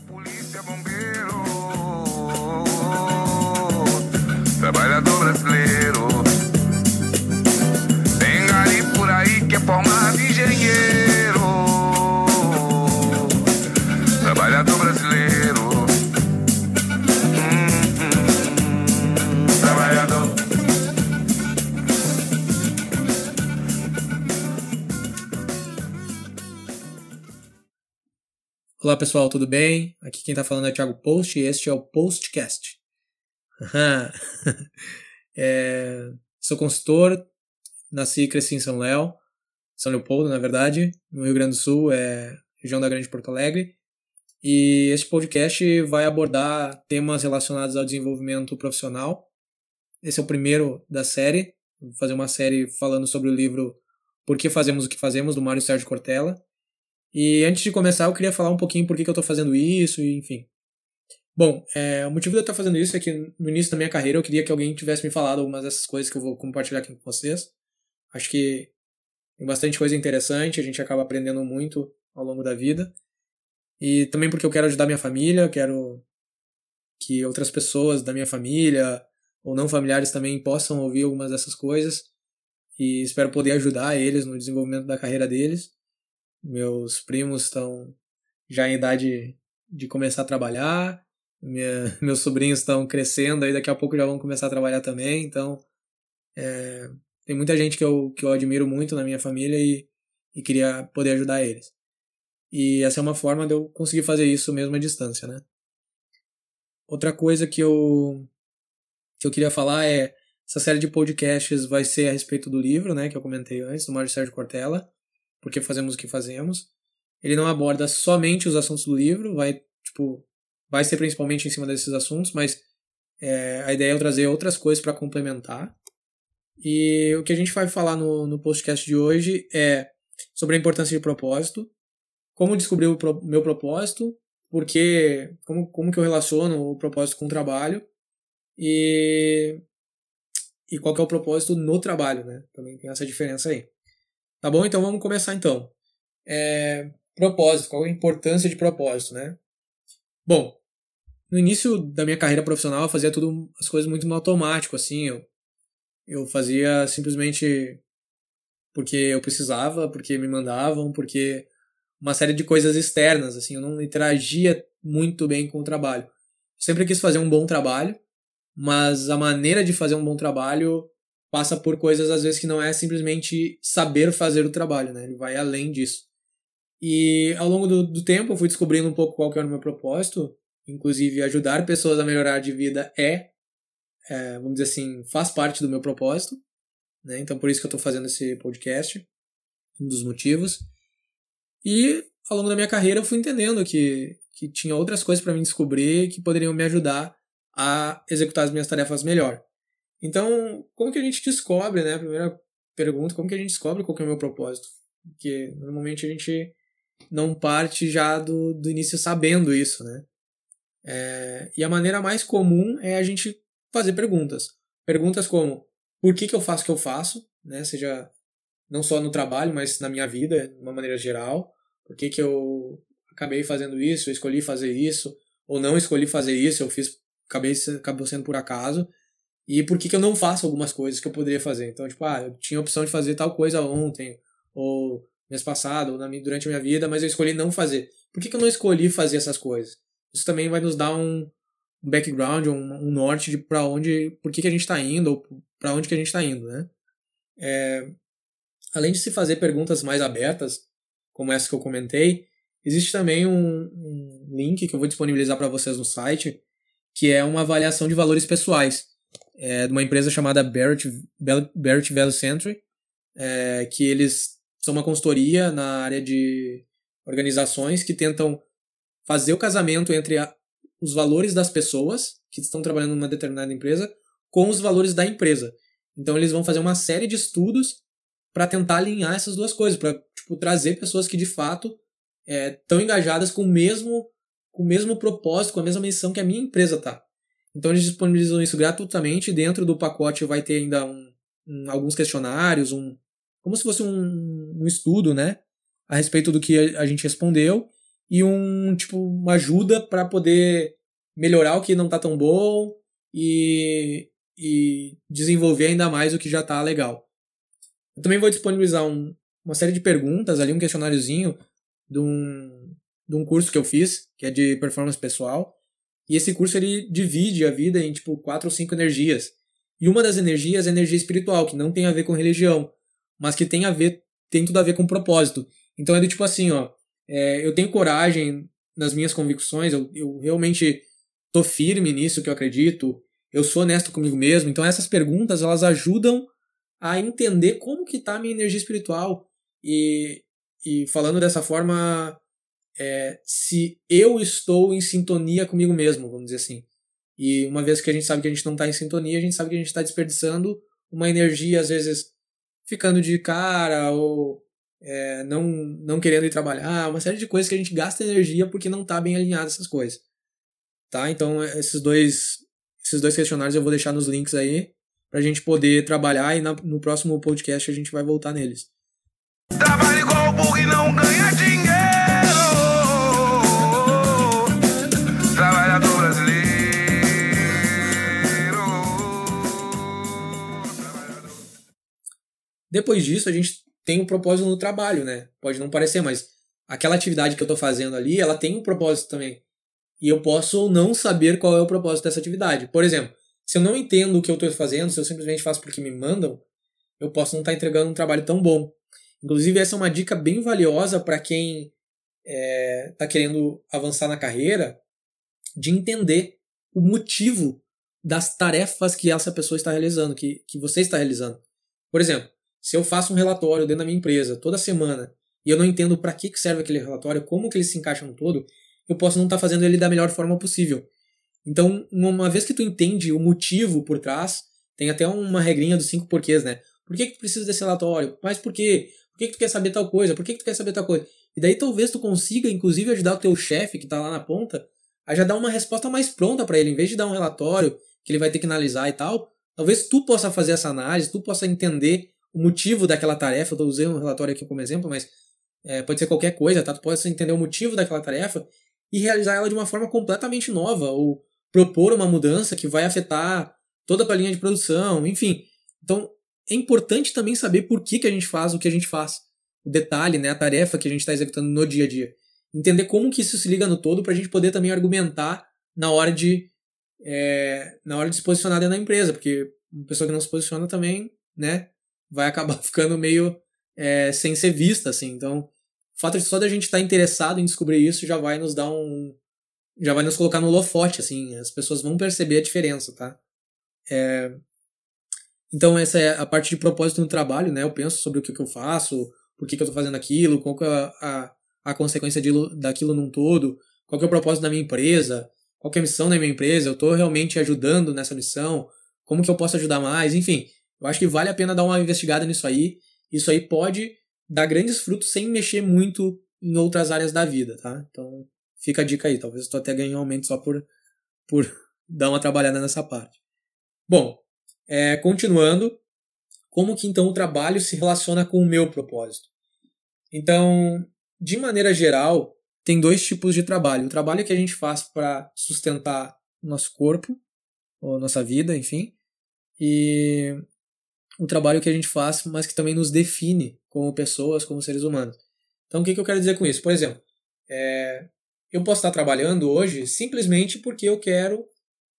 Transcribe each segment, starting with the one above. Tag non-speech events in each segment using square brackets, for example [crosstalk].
Polícia, bombeiro, Olá pessoal, tudo bem? Aqui quem tá falando é o Thiago Post e este é o Postcast. [laughs] É, sou consultor, nasci e cresci em São Léo, São Leopoldo, na verdade, no Rio Grande do Sul, é região da Grande Porto Alegre. E este podcast vai abordar temas relacionados ao desenvolvimento profissional. Esse é o primeiro da série, vou fazer uma série falando sobre o livro Por que Fazemos o que Fazemos, do Mário Sérgio Cortella. E antes de começar, eu queria falar um pouquinho por que, que eu estou fazendo isso, enfim. Bom, é, o motivo de eu estar fazendo isso é que no início da minha carreira eu queria que alguém tivesse me falado algumas dessas coisas que eu vou compartilhar aqui com vocês. Acho que tem bastante coisa interessante, a gente acaba aprendendo muito ao longo da vida. E também porque eu quero ajudar minha família, quero que outras pessoas da minha família ou não familiares também possam ouvir algumas dessas coisas. E espero poder ajudar eles no desenvolvimento da carreira deles. Meus primos estão já em idade de começar a trabalhar, minha, [laughs] meus sobrinhos estão crescendo aí, daqui a pouco já vão começar a trabalhar também, então é, tem muita gente que eu, que eu admiro muito na minha família e, e queria poder ajudar eles. E essa é uma forma de eu conseguir fazer isso mesmo à distância, né? Outra coisa que eu, que eu queria falar é essa série de podcasts vai ser a respeito do livro, né, que eu comentei antes, do Mário Sérgio Cortella, porque fazemos o que fazemos. Ele não aborda somente os assuntos do livro, vai, tipo, vai ser principalmente em cima desses assuntos, mas é, a ideia é eu trazer outras coisas para complementar. E o que a gente vai falar no, no podcast de hoje é sobre a importância de propósito, como descobrir o pro, meu propósito, porque como, como que eu relaciono o propósito com o trabalho e, e qual que é o propósito no trabalho, né? Também tem essa diferença aí. Tá bom? Então vamos começar então. É, propósito, qual é a importância de propósito, né? Bom, no início da minha carreira profissional eu fazia tudo as coisas muito no automático, assim, eu, eu fazia simplesmente porque eu precisava, porque me mandavam, porque uma série de coisas externas, assim, eu não interagia muito bem com o trabalho. Sempre quis fazer um bom trabalho, mas a maneira de fazer um bom trabalho passa por coisas às vezes que não é simplesmente saber fazer o trabalho, né? Ele vai além disso. E ao longo do, do tempo eu fui descobrindo um pouco qual que era o meu propósito, inclusive ajudar pessoas a melhorar de vida é, é vamos dizer assim, faz parte do meu propósito, né? Então por isso que eu estou fazendo esse podcast, um dos motivos. E ao longo da minha carreira eu fui entendendo que, que tinha outras coisas para mim descobrir que poderiam me ajudar a executar as minhas tarefas melhor. Então, como que a gente descobre, né? A primeira pergunta, como que a gente descobre qual é o meu propósito? Porque normalmente a gente não parte já do, do início sabendo isso, né? É, e a maneira mais comum é a gente fazer perguntas. Perguntas como: por que, que eu faço o que eu faço? Né? Seja não só no trabalho, mas na minha vida, de uma maneira geral. Por que, que eu acabei fazendo isso? Eu escolhi fazer isso? Ou não escolhi fazer isso? Eu fiz, acabei, acabou sendo por acaso. E por que, que eu não faço algumas coisas que eu poderia fazer? Então, tipo, ah, eu tinha a opção de fazer tal coisa ontem, ou mês passado, ou na, durante a minha vida, mas eu escolhi não fazer. Por que, que eu não escolhi fazer essas coisas? Isso também vai nos dar um, background, um, um, norte de para onde, por que, que a gente está indo, ou para onde que a gente está indo, né? É, além de se fazer perguntas mais abertas, como essa que eu comentei, existe também um, um link que eu vou disponibilizar para vocês no site, que é uma avaliação de valores pessoais, é, de uma empresa chamada Barrett, Barrett Value Century, é, que eles são uma consultoria na área de organizações que tentam fazer o casamento entre a, os valores das pessoas que estão trabalhando numa determinada empresa com os valores da empresa. Então eles vão fazer uma série de estudos para tentar alinhar essas duas coisas, para tipo, trazer pessoas que de fato estão é, engajadas com o mesmo com o mesmo propósito, com a mesma missão que a minha empresa tá. Então eles disponibilizam isso gratuitamente. Dentro do pacote vai ter ainda um, um, alguns questionários, um como se fosse um, um, estudo, né, a respeito do que a gente respondeu e um tipo uma ajuda para poder melhorar o que não tá tão bom e, e desenvolver ainda mais o que já tá legal. Eu também vou disponibilizar um, uma série de perguntas ali, um questionáriozinho de um, de um curso que eu fiz, que é de performance pessoal. E esse curso ele divide a vida em tipo quatro ou cinco energias. E uma das energias é a energia espiritual, que não tem a ver com religião, mas que tem a ver, tem tudo a ver com propósito. Então é do tipo assim, ó, é, eu tenho coragem nas minhas convicções, eu, eu realmente tô firme nisso que eu acredito, eu sou honesto comigo mesmo. Então essas perguntas elas ajudam a entender como que tá a minha energia espiritual e, e falando dessa forma, é, se eu estou em sintonia comigo mesmo, vamos dizer assim. E uma vez que a gente sabe que a gente não está em sintonia, a gente sabe que a gente está desperdiçando uma energia, às vezes ficando de cara ou é, não, não querendo ir trabalhar, uma série de coisas que a gente gasta energia porque não está bem alinhado essas coisas. Tá? Então, esses dois, esses dois questionários eu vou deixar nos links aí para a gente poder trabalhar e na, no próximo podcast a gente vai voltar neles. Trabalha igual e não ganha dinheiro. Depois disso, a gente tem um propósito no trabalho, né? Pode não parecer, mas aquela atividade que eu estou fazendo ali, ela tem um propósito também. E eu posso não saber qual é o propósito dessa atividade. Por exemplo, se eu não entendo o que eu estou fazendo, se eu simplesmente faço porque me mandam, eu posso não estar tá entregando um trabalho tão bom. Inclusive, essa é uma dica bem valiosa para quem está é, tá querendo avançar na carreira, de entender o motivo das tarefas que essa pessoa está realizando, que, que você está realizando. Por exemplo, se eu faço um relatório dentro da minha empresa toda semana e eu não entendo para que serve aquele relatório, como que ele se encaixa no todo, eu posso não estar tá fazendo ele da melhor forma possível. Então, uma vez que tu entende o motivo por trás, tem até uma regrinha dos cinco porquês, né? Por que, que tu precisa desse relatório? Mas por quê? Por que, que tu quer saber tal coisa? Por que, que tu quer saber tal coisa? E daí talvez tu consiga, inclusive, ajudar o teu chefe que está lá na ponta a já dar uma resposta mais pronta para ele, em vez de dar um relatório que ele vai ter que analisar e tal. Talvez tu possa fazer essa análise, tu possa entender o motivo daquela tarefa. Eu usei um relatório aqui como exemplo, mas é, pode ser qualquer coisa, tá? Tu pode entender o motivo daquela tarefa e realizar ela de uma forma completamente nova, ou propor uma mudança que vai afetar toda a tua linha de produção, enfim. Então, é importante também saber por que, que a gente faz o que a gente faz. O detalhe, né, a tarefa que a gente está executando no dia a dia. Entender como que isso se liga no todo para a gente poder também argumentar na hora de é, na hora de se posicionar dentro da empresa, porque uma pessoa que não se posiciona também, né, vai acabar [laughs] ficando meio é, sem ser vista, assim. Então, o fato de só da gente estar tá interessado em descobrir isso já vai nos dar um. já vai nos colocar no holofote, assim. As pessoas vão perceber a diferença, tá? É, então, essa é a parte de propósito no trabalho, né? Eu penso sobre o que, que eu faço, por que, que eu estou fazendo aquilo, qual que é a, a, consequência de, daquilo num todo, qual que é o propósito da minha empresa, qual que é a missão da minha empresa, eu estou realmente ajudando nessa missão, como que eu posso ajudar mais, enfim. Eu acho que vale a pena dar uma investigada nisso aí. Isso aí pode dar grandes frutos sem mexer muito em outras áreas da vida, tá? Então, fica a dica aí. Talvez eu até ganhe um aumento só por, por [laughs] dar uma trabalhada nessa parte. Bom, é, continuando, como que então o trabalho se relaciona com o meu propósito? Então, de maneira geral, tem dois tipos de trabalho. O trabalho que a gente faz para sustentar nosso corpo, ou nossa vida, enfim, e um trabalho que a gente faz, mas que também nos define como pessoas, como seres humanos. Então, o que, que eu quero dizer com isso? Por exemplo, é, eu posso estar trabalhando hoje simplesmente porque eu quero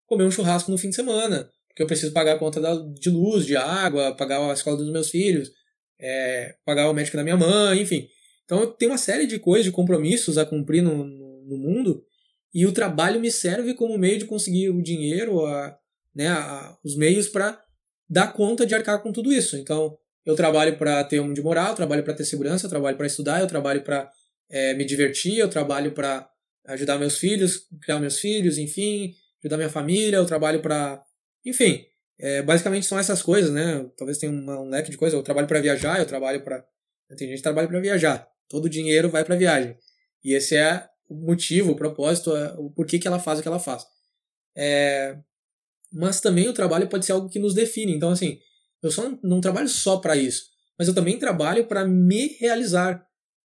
comer um churrasco no fim de semana, porque eu preciso pagar a conta da, de luz, de água, pagar a escola dos meus filhos, é, pagar o médico da minha mãe, enfim. Então, eu tenho uma série de coisas, de compromissos a cumprir no, no, no mundo, e o trabalho me serve como meio de conseguir o dinheiro, a, né, a, os meios para dá conta de arcar com tudo isso. Então, eu trabalho para ter um de moral, eu trabalho para ter segurança, eu trabalho para estudar, eu trabalho para é, me divertir, eu trabalho para ajudar meus filhos, criar meus filhos, enfim, ajudar minha família, eu trabalho para. Enfim, é, basicamente são essas coisas, né? Talvez tenha um, um leque de coisas. Eu trabalho para viajar, eu trabalho para. Tem gente que trabalha para viajar. Todo o dinheiro vai para viagem. E esse é o motivo, o propósito, é o porquê que ela faz o que ela faz. É, mas também o trabalho pode ser algo que nos define. Então, assim, eu só não, não trabalho só para isso, mas eu também trabalho para me realizar.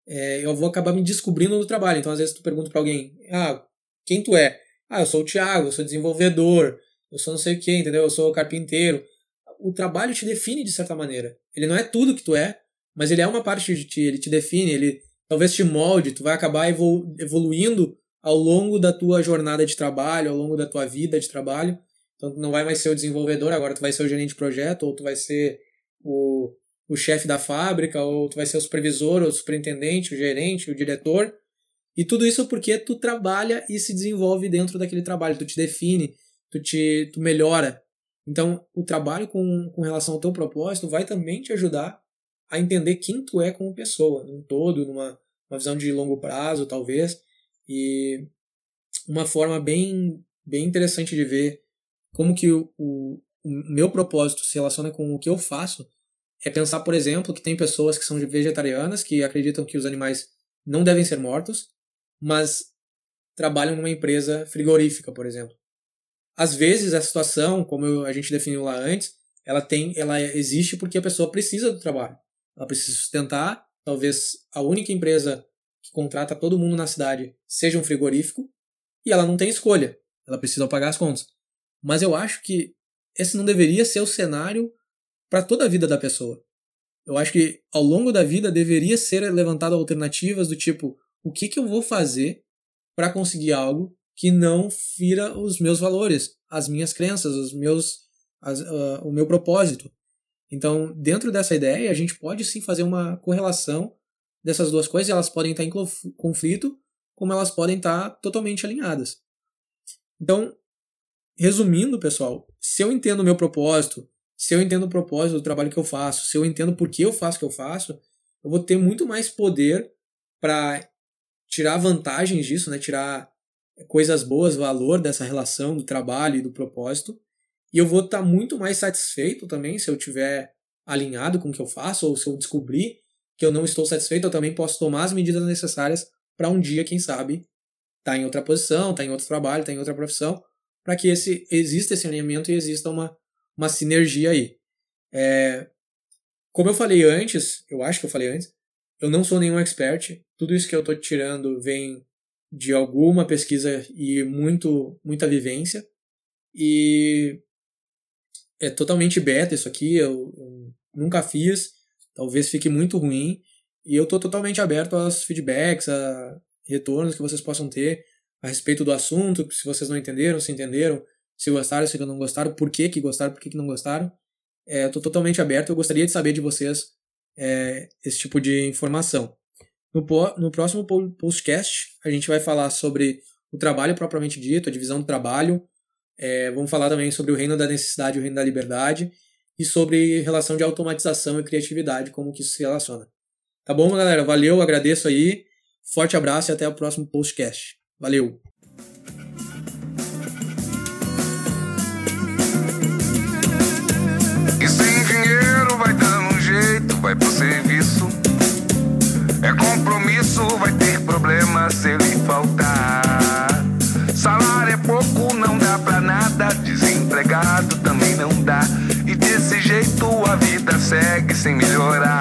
é, eu vou acabar me descobrindo no trabalho. Então, às vezes, tu pergunta para alguém, ah, quem tu é? Ah, eu sou o Thiago, eu sou desenvolvedor, eu sou não sei o que, entendeu? Eu sou carpinteiro. O trabalho te define de certa maneira. Ele não é tudo que tu é, mas ele é uma parte de ti, ele te define, ele talvez te molde, tu vai acabar evolu evoluindo ao longo da tua jornada de trabalho, ao longo da tua vida de trabalho. Então não vai mais ser o desenvolvedor, agora tu vai ser o gerente de projeto, ou tu vai ser o, o chefe da fábrica, ou tu vai ser o supervisor, ou o superintendente, o gerente, o diretor. E tudo isso porque tu trabalha e se desenvolve dentro daquele trabalho, tu te define, tu te tu melhora. Então, o trabalho com, com relação ao teu propósito vai também te ajudar a entender quem tu é como pessoa, num todo, numa uma visão de longo prazo, talvez. E uma forma bem, bem interessante de ver como que o, o, o meu propósito se relaciona com o que eu faço é pensar, por exemplo, que tem pessoas que são vegetarianas, que acreditam que os animais não devem ser mortos, mas trabalham numa empresa frigorífica, por exemplo. Às vezes a situação, como a gente definiu lá antes, ela tem, ela existe porque a pessoa precisa do trabalho. Ela precisa sustentar, talvez a única empresa que contrata todo mundo na cidade seja um frigorífico, e ela não tem escolha. Ela precisa pagar as contas. Mas eu acho que esse não deveria ser o cenário para toda a vida da pessoa. Eu acho que ao longo da vida deveria ser levantado alternativas do tipo: o que, que eu vou fazer para conseguir algo que não fira os meus valores, as minhas crenças, os meus, as, uh, o meu propósito. Então, dentro dessa ideia, a gente pode sim fazer uma correlação dessas duas coisas, elas podem estar em conflito, como elas podem estar totalmente alinhadas. Então, resumindo, pessoal, se eu entendo o meu propósito, se eu entendo o propósito do trabalho que eu faço, se eu entendo por que eu faço o que eu faço, eu vou ter muito mais poder para tirar vantagens disso, né? Tirar coisas boas, valor dessa relação do trabalho e do propósito. E eu vou estar tá muito mais satisfeito também se eu tiver alinhado com o que eu faço ou se eu descobrir que eu não estou satisfeito, eu também posso tomar as medidas necessárias para um dia, quem sabe, estar tá em outra posição, estar tá em outro trabalho, estar tá em outra profissão, para que esse exista esse alinhamento e exista uma, uma sinergia aí. É, como eu falei antes, eu acho que eu falei antes, eu não sou nenhum expert. Tudo isso que eu estou tirando vem de alguma pesquisa e muito muita vivência. E é totalmente beta isso aqui, eu, eu nunca fiz, talvez fique muito ruim. E eu estou totalmente aberto aos feedbacks, a retornos que vocês possam ter a respeito do assunto, se vocês não entenderam, se entenderam, se gostaram, se não gostaram, por que, que gostaram, por que, que não gostaram. É, Estou totalmente aberto, eu gostaria de saber de vocês é, esse tipo de informação. No, no próximo podcast, a gente vai falar sobre o trabalho propriamente dito, a divisão do trabalho. É, vamos falar também sobre o reino da necessidade e o reino da liberdade e sobre relação de automatização e criatividade, como que isso se relaciona. Tá bom, galera? Valeu, agradeço aí. Forte abraço e até o próximo podcast. Valeu! E sem dinheiro vai dando um jeito, vai pro serviço. É compromisso, vai ter problema se ele faltar. Salário é pouco, não dá pra nada. Desempregado também não dá. E desse jeito a vida segue sem melhorar.